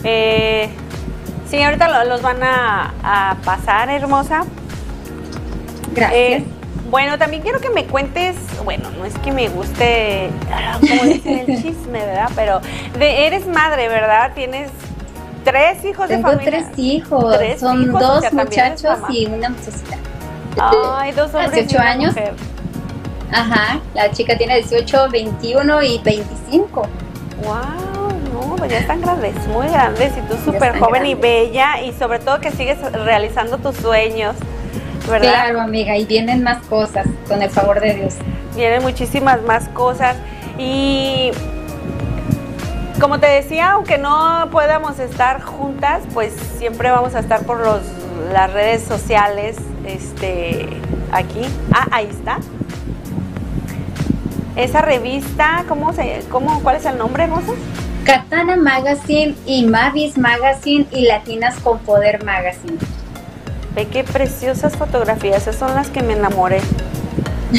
Eh, sí, ahorita lo- los van a, a pasar, hermosa. Gracias. Eh, bueno, también quiero que me cuentes, bueno, no es que me guste, ah, como dicen el chisme, ¿verdad? Pero de- eres madre, ¿verdad? Tienes tres hijos Tengo de familia. tres hijos, Tres son hijos, o dos sea, muchachos y una muchachita. Ay, dos hombres 18 y una años. mujer. Ajá, la chica tiene 18, 21 y 25. Wow, no, pues ya están grandes, muy grandes y tú súper joven y bella y sobre todo que sigues realizando tus sueños, ¿verdad? Claro, amiga, y vienen más cosas, con el favor de Dios. Vienen muchísimas más cosas y como te decía, aunque no podamos estar juntas, pues siempre vamos a estar por los, las redes sociales, este, aquí. Ah, ahí está. Esa revista, ¿cómo se, cómo, cuál es el nombre, hermosa? Katana Magazine y Mavis Magazine y Latinas con Poder Magazine. Ve qué preciosas fotografías, esas son las que me enamoré.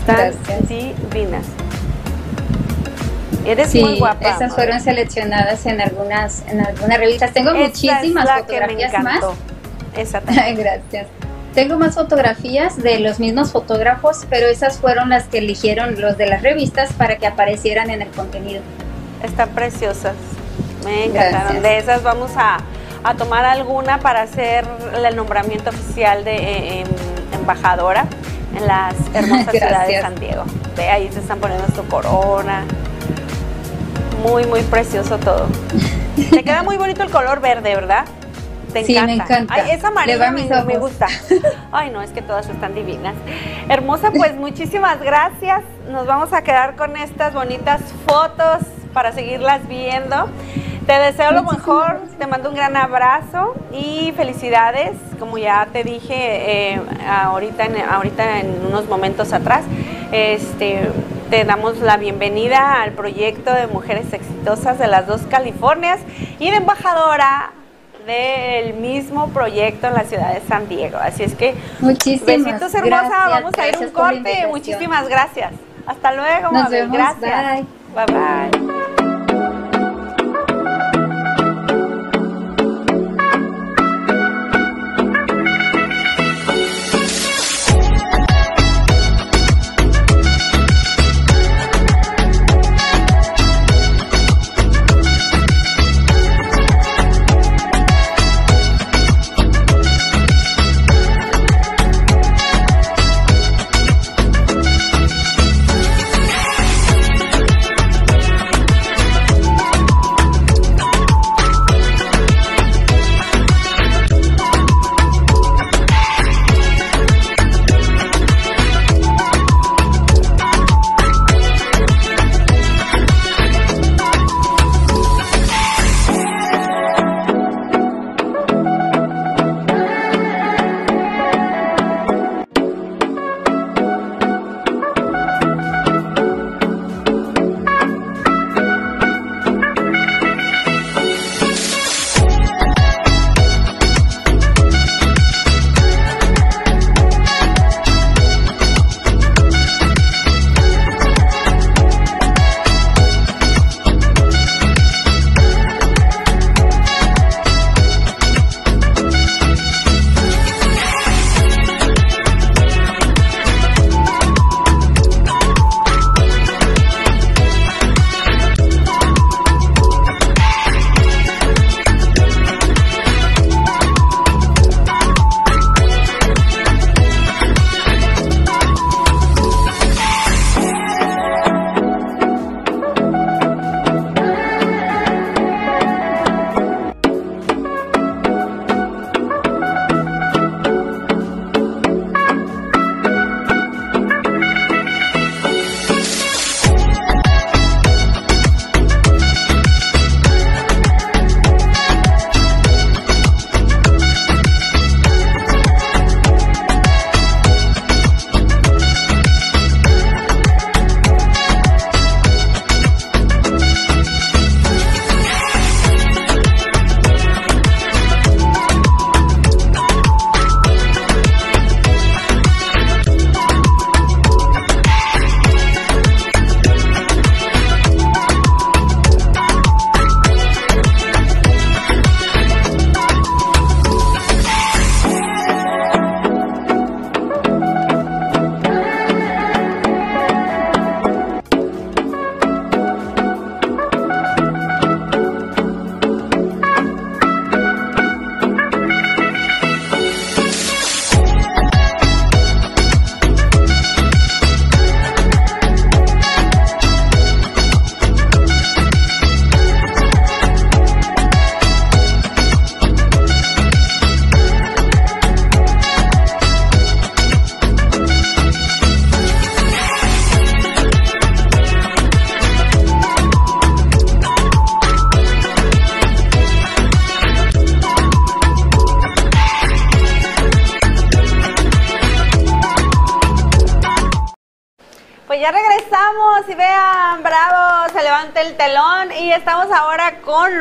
Están Gracias. divinas. Eres Sí, muy guapa. esas fueron seleccionadas en algunas en algunas revistas. Tengo muchísimas fotografías más. Ay, Gracias. Tengo más fotografías de los mismos fotógrafos, pero esas fueron las que eligieron los de las revistas para que aparecieran en el contenido. Están preciosas. Me encantaron. Gracias. De esas vamos a, a tomar alguna para hacer el nombramiento oficial de eh, em, embajadora en las hermosas ciudades de. San Diego. Ve, ahí se están poniendo su corona. Muy, muy precioso todo. Te queda muy bonito el color verde, ¿verdad? Te Sí, me encanta. encanta. Ay, esa amarilla me, me gusta. Ay, no, es que todas están divinas. Hermosa, pues muchísimas gracias. Nos vamos a quedar con estas bonitas fotos para seguirlas viendo. Te deseo lo mejor, te mando un gran abrazo y felicidades. Como ya te dije eh, ahorita, en, ahorita en unos momentos atrás, este, te damos la bienvenida al proyecto de Mujeres Exitosas de las dos Californias y de embajadora del mismo proyecto en la ciudad de San Diego. Así es que Muchísimas besitos hermosa, gracias, vamos a ir un corte. Muchísimas gracias. Hasta luego, Nos vemos, Gracias. bye. bye.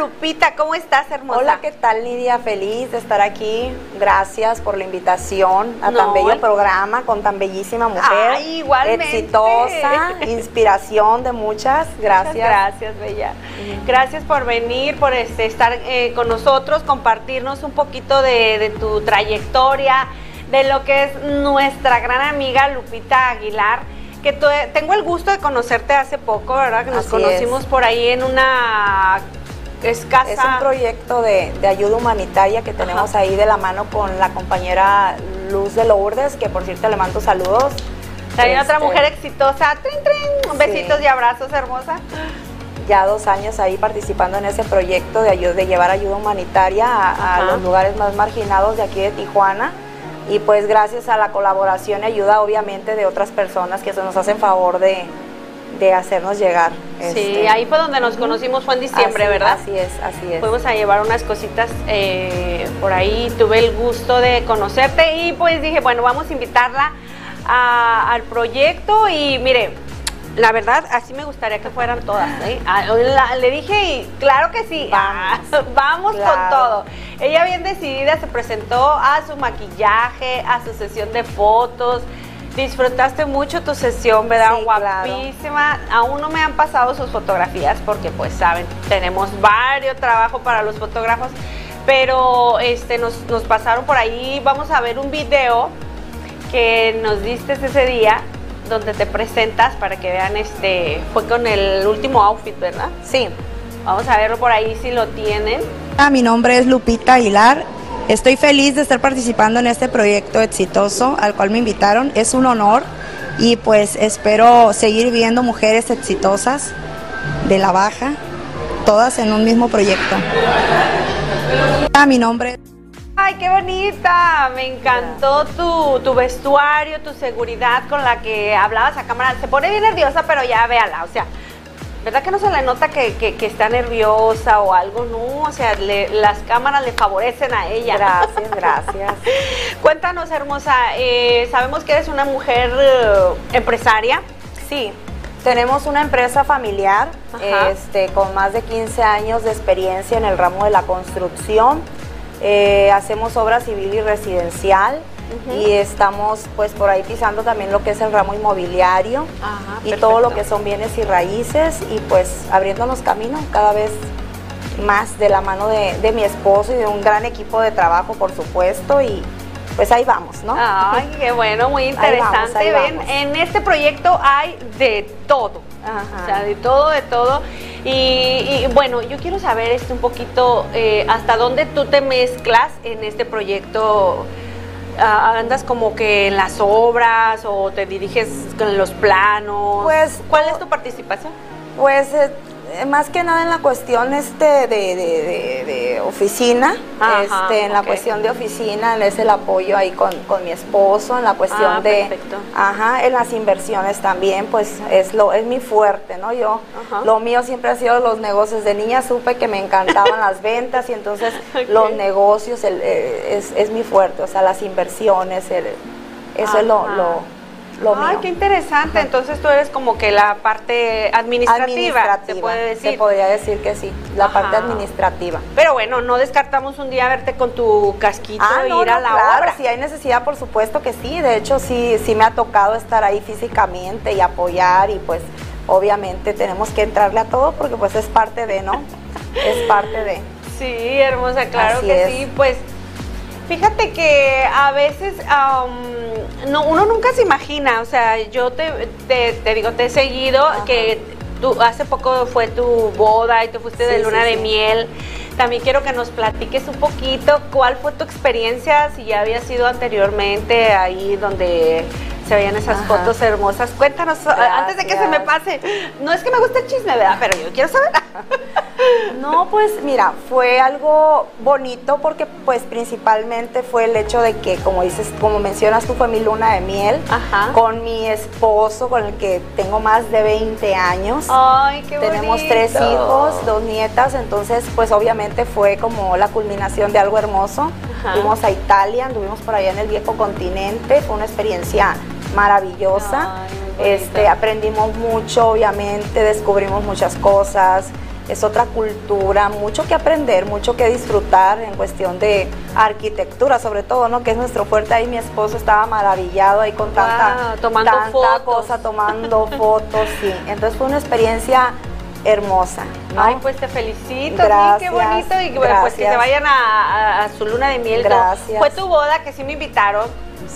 Lupita. ¿Cómo estás, hermosa? Hola, ¿qué tal Lidia? Feliz de estar aquí. Gracias por la invitación a No, tan bello el- programa con tan bellísima mujer. Ay, igualmente. Exitosa, inspiración de muchas. Gracias. Muchas gracias, Bella. Gracias por venir, por este, estar eh, con nosotros, compartirnos un poquito de, de tu trayectoria, de lo que es nuestra gran amiga Lupita Aguilar, que tengo el gusto de conocerte hace poco, ¿verdad? Que nos Así conocimos es. por ahí en una escasa... Es un proyecto de, de ayuda humanitaria que tenemos Ajá. ahí de la mano con la compañera Luz de Lourdes, que por cierto le mando saludos. También otra Este, mujer exitosa. ¡Trin, trin! Sí. Besitos y abrazos, hermosa. ya dos años ahí participando en ese proyecto de, ayuda, de llevar ayuda humanitaria a, a los lugares más marginados de aquí de Tijuana. Y pues gracias a la colaboración y ayuda obviamente de otras personas que se nos hacen favor de, de hacernos llegar. Sí, este, ahí fue donde nos conocimos, fue en diciembre, así- ¿verdad? Así es, así es. Fuimos a llevar unas cositas eh, por ahí, tuve el gusto de conocerte y pues dije, bueno, vamos a invitarla a- al proyecto y mire, la verdad, así me gustaría que fueran todas. ¿eh? Ah, la- le dije y claro que sí, Vamos. ah, vamos con Claro. todo. Ella bien decidida se presentó a su maquillaje, a su sesión de fotos. Disfrutaste mucho tu sesión, ¿verdad? Sí, claro. Guapísima. Aún no me han pasado sus fotografías porque pues saben, tenemos varios trabajo para los fotógrafos, pero este nos, nos pasaron por ahí, vamos a ver un video que nos diste ese día donde te presentas para que vean este fue con el último outfit, ¿verdad? Sí. Vamos a verlo por ahí si lo tienen. Ah, Mi nombre es Lupita Aguilar. Estoy feliz de estar participando en este proyecto exitoso al cual me invitaron. Es un honor y pues espero seguir viendo mujeres exitosas de la baja, todas en un mismo proyecto. Ah, Mi nombre. Ay, qué bonita. Me encantó tu, tu vestuario, tu seguridad con la que hablabas a cámara. Se pone bien nerviosa, pero ya véala. O sea, ¿verdad que no se le nota que, que- que está nerviosa o algo? No, o sea, le- las cámaras le favorecen a ella. Gracias, gracias. Cuéntanos, hermosa. eh, sabemos que eres una mujer eh, empresaria. Sí, tenemos una empresa familiar este, con más de 15 años de experiencia en el ramo de la construcción. Eh, hacemos obra civil y residencial y estamos pues por ahí pisando también lo que es el ramo inmobiliario Ajá, y todo lo que son bienes y raíces y pues abriéndonos camino cada vez más de la mano de, de mi esposo y de un gran equipo de trabajo por supuesto y pues ahí vamos, ¿no? Ay, qué bueno, muy Ahí vamos, interesante. Ven, en este proyecto hay de todo. Ajá. O sea, de todo, de todo. Y, y, bueno, yo quiero saber este un poquito eh, hasta dónde tú te mezclas en este proyecto. ¿Andas como que en las obras o te diriges con los planos? Pues, ¿cuál es tu participación? Pues eh, más que nada en la cuestión este de, de- de- de oficina, Ajá, este, en la cuestión de oficina, es el apoyo ahí con, con mi esposo, en la cuestión Ah, de, perfecto. ajá, en las inversiones también, pues es lo es mi fuerte, ¿no? Yo, Ajá. lo mío siempre ha sido los negocios. De niña supe que me encantaban las ventas y entonces los negocios el, eh, es, es mi fuerte, o sea, las inversiones, el- eso es lo, lo Ay, mío. qué interesante. Entonces tú eres como que la parte administrativa, se puede decir. Se podría decir que sí, la Ajá. parte administrativa. Pero bueno, no descartamos un día verte con tu casquito Ah, e no, ir a la claro, obra. si hay necesidad, por supuesto que sí. De hecho, sí, sí me ha tocado estar ahí físicamente y apoyar y pues obviamente tenemos que entrarle a todo porque pues es parte de, ¿no? es parte de. Sí, hermosa, claro Así que es. sí. Pues fíjate que a veces no, uno nunca se imagina, o sea, yo te, te, te digo, te he seguido, Ajá. que tú, hace poco fue tu boda y tú fuiste de luna sí, de sí. miel. También quiero que nos platiques un poquito cuál fue tu experiencia, si ya había sido anteriormente ahí donde se veían esas Ajá. fotos hermosas. Cuéntanos, antes de que se me pase. No es que me guste el chisme, ¿verdad? Pero yo quiero saber. No, pues mira, fue algo bonito porque pues principalmente fue el hecho de que, como dices, como mencionas tú, fue mi luna de miel Ajá. con mi esposo, con el que tengo más de 20 años. Ay, qué Tenemos bonito. tres hijos, dos nietas, entonces pues obviamente fue como la culminación de algo hermoso. Ajá. Fuimos a Italia, anduvimos por allá en el viejo continente, fue una experiencia maravillosa. Ay, este, aprendimos mucho, obviamente, descubrimos muchas cosas. Es otra cultura, mucho que aprender, mucho que disfrutar en cuestión de arquitectura, sobre todo, ¿no? Que es nuestro fuerte. Ahí mi esposo estaba maravillado ahí con tanta, Wow, tomando tanta fotos. cosa, tomando fotos, sí. Entonces fue una experiencia hermosa, ¿no? Ay, pues te felicito, sí, qué Gracias, bonito. Y bueno, pues que se gracias. vayan a, a- a su luna de miel. Gracias. Fue tu boda que sí me invitaron.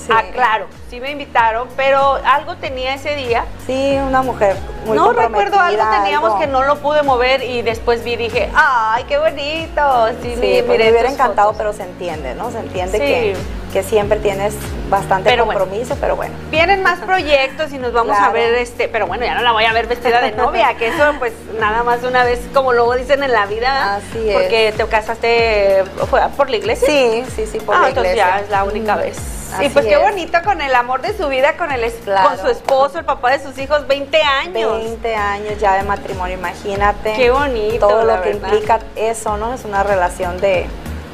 Sí. Ah, claro, sí me invitaron, pero algo tenía ese día. Sí, una mujer muy no recuerdo algo teníamos algo- que no lo pude mover y después vi y dije, ay, qué bonito. Sí, Sí, mi- pues me hubiera encantado, fotos. pero se entiende, ¿no? Se entiende Sí. que, que siempre tienes bastante Pero bueno. compromiso, pero bueno. Vienen más proyectos y nos vamos a ver, este, pero bueno, ya no la voy a ver vestida de novia, que eso pues nada más una vez, como luego dicen en la vida, Así es. porque te casaste, fue por la iglesia. Sí, sí, sí, por ah, la entonces iglesia. ya es la única Mm. vez. Y Así pues qué es. bonito con el amor de su vida, con, el Claro. con su esposo, el papá de sus hijos, 20 años. 20 años ya de matrimonio, imagínate. Qué bonito, Todo lo que verdad. implica eso, ¿no? Es una relación de.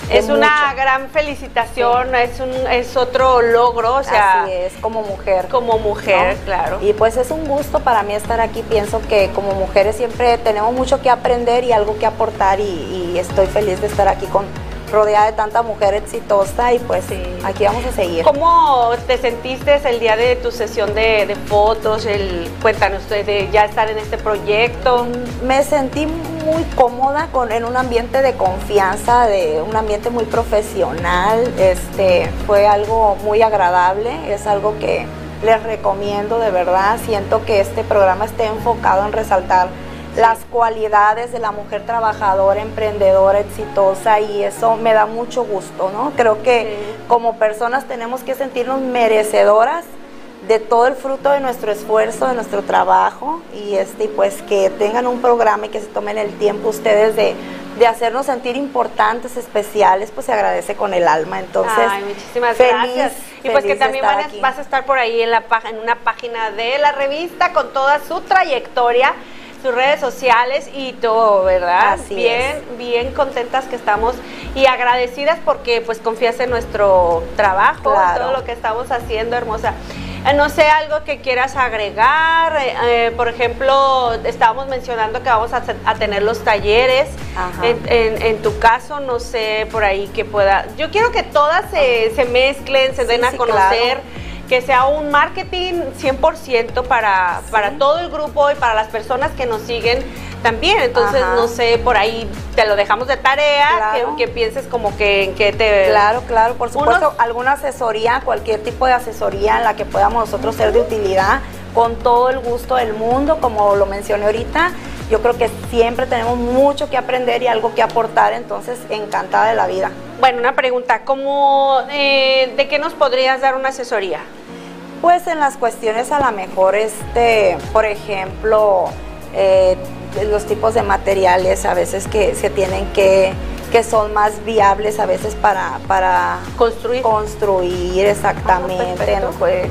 Es una gran felicitación, es un es otro logro, o sea, Así es, como mujer. como mujer, ¿no? claro. Y pues es un gusto para mí estar aquí. Pienso que como mujeres siempre tenemos mucho que aprender y algo que aportar y, y estoy feliz de estar aquí con rodeada de tanta mujer exitosa y pues Sí. aquí vamos a seguir. ¿Cómo te sentiste el día de tu sesión de, de fotos? El, cuéntanos de, de ya estar en este proyecto. Me sentí muy cómoda con, en un ambiente de confianza, de un ambiente muy profesional. Este, fue algo muy agradable, es algo que les recomiendo de verdad. Siento que este programa esté enfocado en resaltar las cualidades de la mujer trabajadora, emprendedora, exitosa y eso me da mucho gusto, ¿no? Creo que Sí. como personas tenemos que sentirnos merecedoras de todo el fruto de nuestro esfuerzo, de nuestro trabajo y este pues que tengan un programa y que se tomen el tiempo ustedes de, de hacernos sentir importantes, especiales, pues se agradece con el alma. Entonces, Ay, muchísimas feliz, gracias. Y pues que también van a- vas a estar por ahí en, la, en una página de la revista con toda su trayectoria, sus redes sociales y todo, ¿verdad? Así bien, bien contentas que estamos y agradecidas porque pues confías en nuestro trabajo, Claro. todo lo que estamos haciendo, hermosa. Eh, No sé, algo que quieras agregar. eh, eh, por ejemplo, estábamos mencionando que vamos a, a tener los talleres. En, en- en tu caso, no sé, por ahí que pueda. Yo quiero que todas se, se mezclen, se Sí, den a sí, conocer. claro. Que sea un marketing 100% para, para todo el grupo y para las personas que nos siguen también. Entonces, Ajá. no sé, por ahí te lo dejamos de tarea, Claro. que, que pienses como que en qué te... Claro, claro, por supuesto, Unos- alguna asesoría, cualquier tipo de asesoría en la que podamos nosotros ser de utilidad, con todo el gusto del mundo, como lo mencioné ahorita. Yo creo que siempre tenemos mucho que aprender y algo que aportar, entonces encantada de la vida. Bueno, una pregunta, ¿cómo, eh, ¿de qué nos podrías dar una asesoría? Pues en las cuestiones a lo mejor, este, por ejemplo, eh, los tipos de materiales a veces que se tienen que, que son más viables a veces para, para Construir. construir exactamente, perfecto. no, Pues,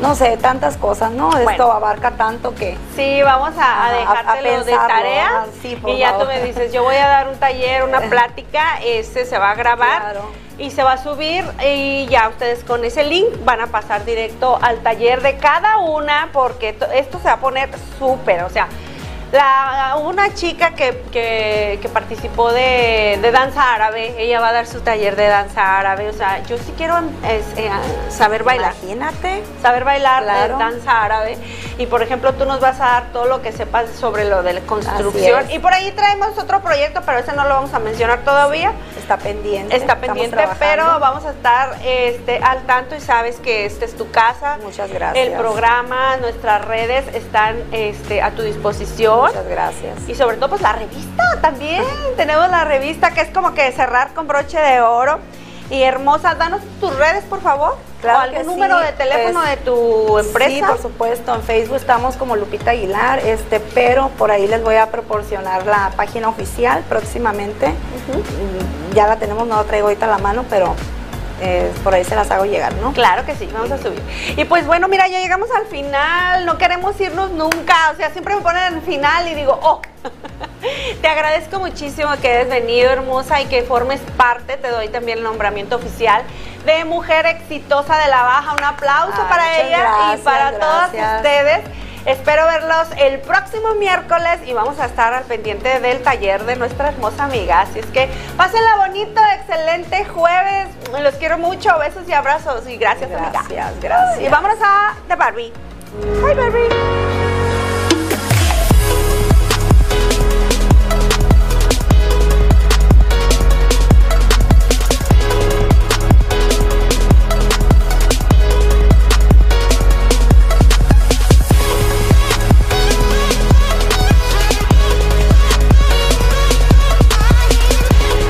no sé, tantas cosas, ¿no? Esto abarca tanto que Sí, vamos a, a Ajá, a- a dejártelo de tarea. ah, sí, y ya favor. tú me dices, yo voy a dar un taller, una plática, este se va a grabar Claro. Y se va a subir y ya ustedes con ese link van a pasar directo al taller de cada una porque to- esto se va a poner súper, o sea, la, una chica que, que- que participó de, de danza árabe, ella va a dar su taller de danza árabe, o sea, yo sí quiero es, eh, saber bailar imagínate. saber bailar Claro. danza árabe y por ejemplo tú nos vas a dar todo lo que sepas sobre lo de la construcción y por ahí traemos otro proyecto pero ese no lo vamos a mencionar todavía Está pendiente. está pendiente pero vamos a estar este al tanto y sabes que esta es tu casa Muchas gracias. el programa nuestras redes están este a tu disposición Muchas gracias. y sobre todo pues la revista también. Tenemos la revista que es como que cerrar con broche de oro. Y hermosa, danos tus redes, por favor. Claro o algún que sí, número de teléfono pues, de tu empresa. Sí, por supuesto. En Facebook estamos como Lupita Aguilar, este, pero por ahí les voy a proporcionar la página oficial próximamente. Mm, Ya la tenemos, no la traigo ahorita a la mano, pero eh, por ahí se las hago llegar, ¿no? Claro que sí, vamos a subir. Y pues bueno, mira, ya llegamos al final, no queremos irnos nunca, o sea, siempre me ponen en el final y digo, oh, te agradezco muchísimo que hayas venido, hermosa, y que formes parte, te doy también el nombramiento oficial de Mujer Exitosa de la Baja, un aplauso Ay, para ella y gracias, para todas gracias. ustedes. Espero verlos el próximo miércoles y vamos a estar al pendiente del taller de nuestra hermosa amiga. Así es que pásenla bonito, excelente jueves. Los quiero mucho, besos y abrazos y gracias, amiga. Gracias, gracias. Y vámonos a The Barbie. Bye, Barbie.